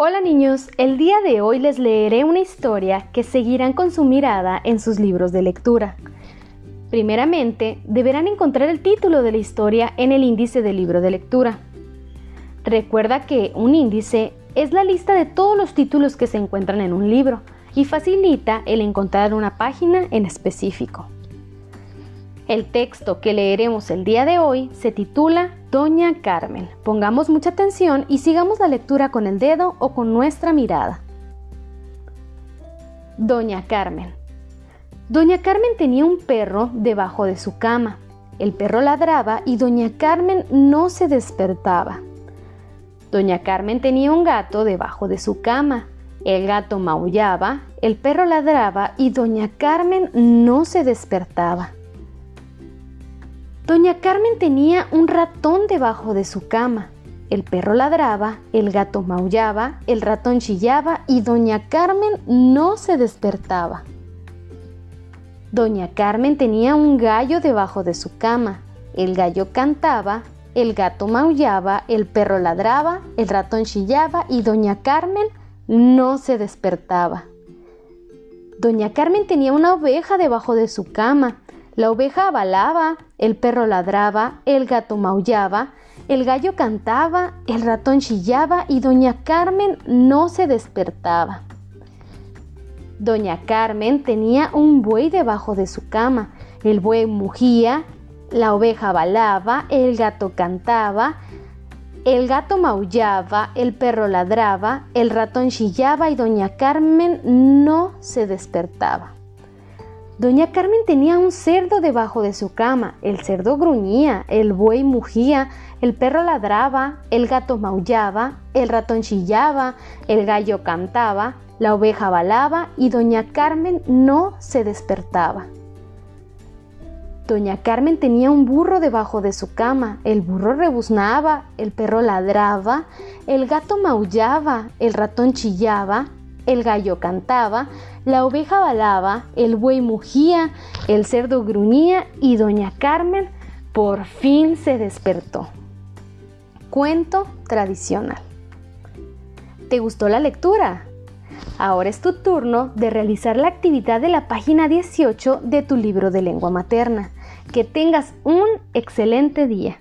Hola niños, el día de hoy les leeré una historia que seguirán con su mirada en sus libros de lectura. Primeramente, deberán encontrar el título de la historia en el índice del libro de lectura. Recuerda que un índice es la lista de todos los títulos que se encuentran en un libro y facilita el encontrar una página en específico. El texto que leeremos el día de hoy se titula Doña Carmen. Pongamos mucha atención y sigamos la lectura con el dedo o con nuestra mirada. Doña Carmen. Doña Carmen tenía un perro debajo de su cama. El perro ladraba y Doña Carmen no se despertaba. Doña Carmen tenía un gato debajo de su cama. El gato maullaba, el perro ladraba y Doña Carmen no se despertaba. Doña Carmen tenía un ratón debajo de su cama. El perro ladraba, el gato maullaba, el ratón chillaba y Doña Carmen no se despertaba. Doña Carmen tenía un gallo debajo de su cama. El gallo cantaba, el gato maullaba, el perro ladraba, el ratón chillaba y Doña Carmen no se despertaba. Doña Carmen tenía una oveja debajo de su cama. La oveja balaba, el perro ladraba, el gato maullaba, el gallo cantaba, el ratón chillaba y doña Carmen no se despertaba. Doña Carmen tenía un buey debajo de su cama. El buey mugía, la oveja balaba, el gato cantaba, el gato maullaba, el perro ladraba, el ratón chillaba y doña Carmen no se despertaba. Doña Carmen tenía un cerdo debajo de su cama. El cerdo gruñía, el buey mugía, el perro ladraba, el gato maullaba, el ratón chillaba, el gallo cantaba, la oveja balaba y doña Carmen no se despertaba. Doña Carmen tenía un burro debajo de su cama. El burro rebuznaba, el perro ladraba, el gato maullaba, el ratón chillaba, el gallo cantaba, la oveja balaba, el buey mugía, el cerdo gruñía y doña Carmen por fin se despertó. Cuento tradicional. ¿Te gustó la lectura? Ahora es tu turno de realizar la actividad de la página 18 de tu libro de lengua materna. Que tengas un excelente día.